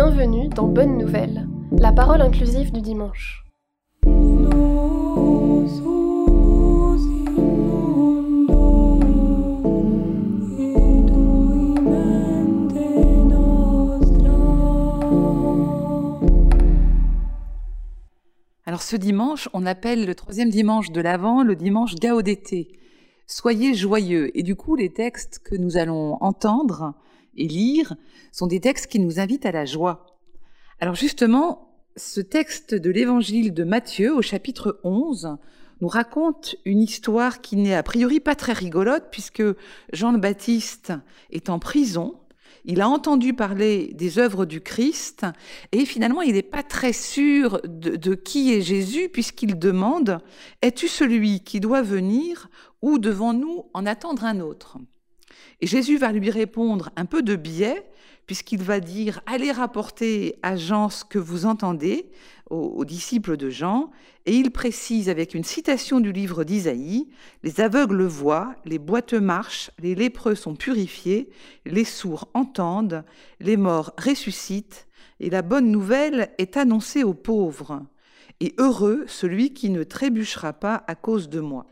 Bienvenue dans Bonne Nouvelle, la parole inclusive du dimanche. Alors ce dimanche, on appelle le troisième dimanche de l'Avent le dimanche Gaudété. Soyez joyeux. Et du coup, les textes que nous allons entendre et lire sont des textes qui nous invitent à la joie. Alors justement, ce texte de l'évangile de Matthieu au chapitre 11 nous raconte une histoire qui n'est a priori pas très rigolote puisque Jean le Baptiste est en prison. Il a entendu parler des œuvres du Christ et finalement il n'est pas très sûr de, de qui est Jésus puisqu'il demande Es-tu celui qui doit venir ou devons-nous en attendre un autre? Et Jésus va lui répondre un peu de biais puisqu'il va dire allez rapporter à Jean ce que vous entendez, aux, disciples de Jean, et il précise avec une citation du livre d'Isaïe, les aveugles voient, les boiteux marchent, les lépreux sont purifiés, les sourds entendent, les morts ressuscitent, et la bonne nouvelle est annoncée aux pauvres. Et heureux celui qui ne trébuchera pas à cause de moi.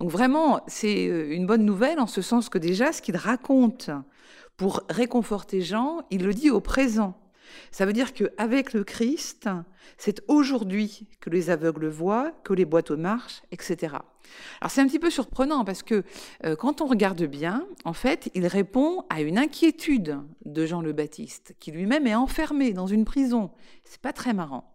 Donc vraiment, c'est euh, une bonne nouvelle en ce sens que déjà, ce qu'il raconte pour réconforter Jean, il le dit au présent. Ça veut dire qu'avec le Christ, c'est aujourd'hui que les aveugles voient, que les boiteux marchent, etc. Alors c'est un petit peu surprenant parce que euh, quand on regarde bien, en fait, il répond à une inquiétude de Jean le Baptiste, qui lui-même est enfermé dans une prison. C'est pas très marrant.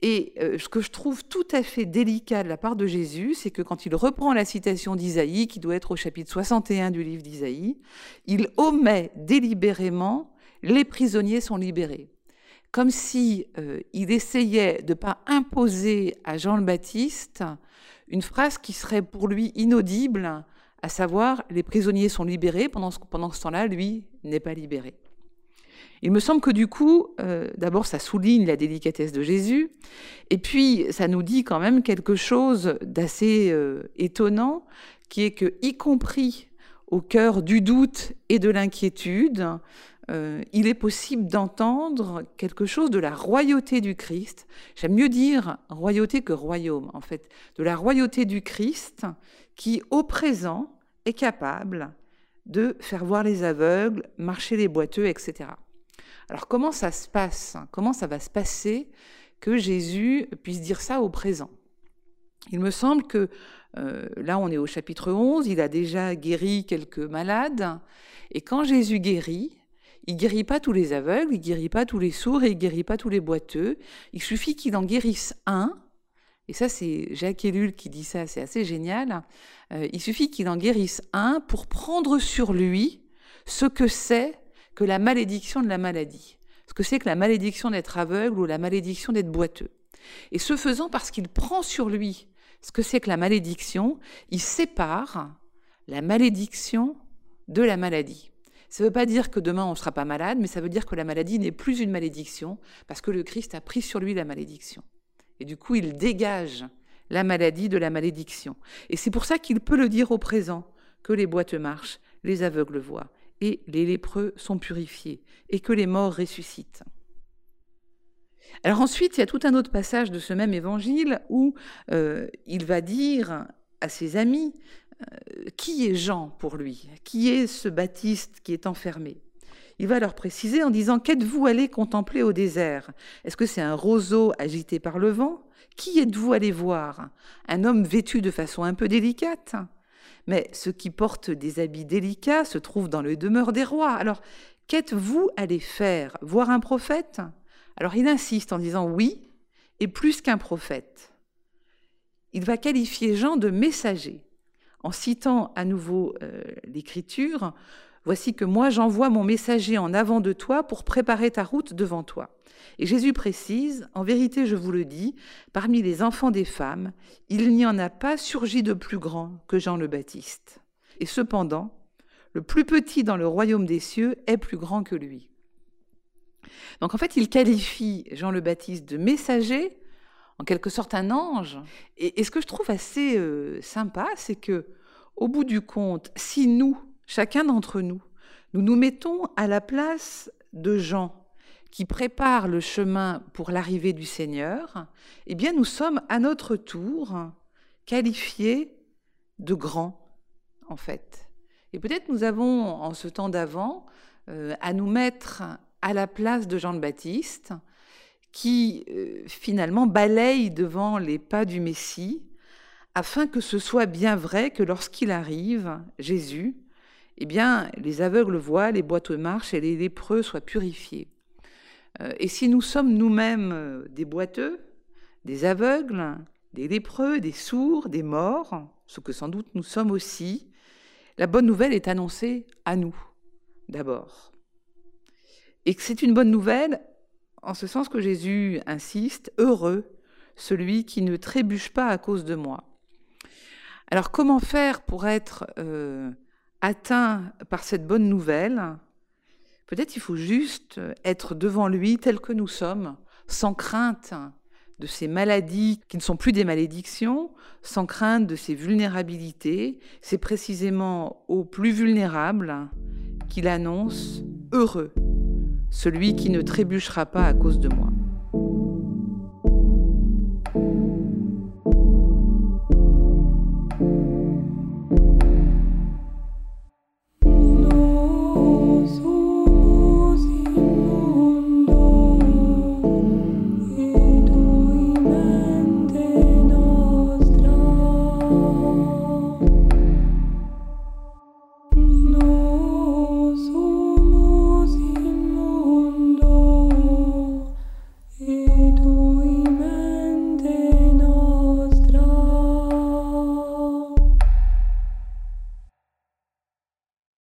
Et euh, ce que je trouve tout à fait délicat de la part de Jésus, c'est que quand il reprend la citation d'Isaïe, qui doit être au chapitre 61 du livre d'Isaïe, il omet délibérément les prisonniers sont libérés. Comme si euh, il essayait de ne pas imposer à Jean le Baptiste une phrase qui serait pour lui inaudible, à savoir les prisonniers sont libérés, pendant ce, pendant ce temps-là, lui n'est pas libéré. Il me semble que du coup, euh, d'abord, ça souligne la délicatesse de Jésus, et puis ça nous dit quand même quelque chose d'assez euh, étonnant, qui est que, y compris au cœur du doute et de l'inquiétude, euh, il est possible d'entendre quelque chose de la royauté du Christ. J'aime mieux dire royauté que royaume, en fait, de la royauté du Christ qui, au présent, est capable de faire voir les aveugles, marcher les boiteux, etc. Alors comment ça se passe Comment ça va se passer que Jésus puisse dire ça au présent? Il me semble que euh, là, on est au chapitre 11, il a déjà guéri quelques malades, et quand Jésus guérit, il guérit pas tous les aveugles, il guérit pas tous les sourds et il guérit pas tous les boiteux. Il suffit qu'il en guérisse un. Et ça, c'est Jacques Ellul qui dit ça, c'est assez génial. Euh, il suffit qu'il en guérisse un pour prendre sur lui ce que c'est que la malédiction de la maladie, ce que c'est que la malédiction d'être aveugle ou la malédiction d'être boiteux. Et ce faisant, parce qu'il prend sur lui ce que c'est que la malédiction, il sépare la malédiction de la maladie. Ça ne veut pas dire que demain on ne sera pas malade, mais ça veut dire que la maladie n'est plus une malédiction, parce que le Christ a pris sur lui la malédiction. Et du coup, il dégage la maladie de la malédiction. Et c'est pour ça qu'il peut le dire au présent, que les boiteux marchent, les aveugles voient et les lépreux sont purifiés, et que les morts ressuscitent. Alors ensuite, il y a tout un autre passage de ce même évangile où euh, il va dire à ses amis euh, qui est Jean pour lui, qui est ce Baptiste qui est enfermé? Il va leur préciser en disant Qu'êtes-vous allé contempler au désert? Est-ce que c'est un roseau agité par le vent? Qui êtes-vous allé voir? Un homme vêtu de façon un peu délicate? Mais ceux qui portent des habits délicats se trouvent dans le demeure des rois. Alors, qu'êtes-vous allé faire? Voir un prophète? Alors il insiste en disant oui, et plus qu'un prophète. Il va qualifier Jean de messager. En citant à nouveau euh, l'Écriture, Voici que moi j'envoie mon messager en avant de toi pour préparer ta route devant toi. Et Jésus précise, en vérité je vous le dis, parmi les enfants des femmes, il n'y en a pas surgi de plus grand que Jean le Baptiste. Et cependant, le plus petit dans le royaume des cieux est plus grand que lui. Donc en fait, il qualifie Jean le Baptiste de messager, en quelque sorte un ange. Et, ce que je trouve assez euh, sympa, c'est que, au bout du compte, si nous, chacun d'entre nous, nous nous mettons à la place de Jean, qui prépare le chemin pour l'arrivée du Seigneur, eh bien nous sommes à notre tour qualifiés de grands, en fait. Et peut-être nous avons, en ce temps d'avant, euh, à nous mettre à la place de Jean le Baptiste, qui euh, finalement balaye devant les pas du Messie, afin que ce soit bien vrai que lorsqu'il arrive, Jésus, eh bien, les aveugles voient, les boiteux marchent et les lépreux soient purifiés. Euh, et si nous sommes nous-mêmes euh, des boiteux, des aveugles, des lépreux, des sourds, des morts, ce que sans doute nous sommes aussi, la bonne nouvelle est annoncée à nous, d'abord. Et que c'est une bonne nouvelle en ce sens que Jésus insiste, heureux celui qui ne trébuche pas à cause de moi. Alors comment faire pour être euh, atteint par cette bonne nouvelle Peut-être il faut juste être devant lui tel que nous sommes, sans crainte de ces maladies qui ne sont plus des malédictions, sans crainte de ces vulnérabilités. C'est précisément aux plus vulnérables qu'il annonce heureux celui qui ne trébuchera pas à cause de moi.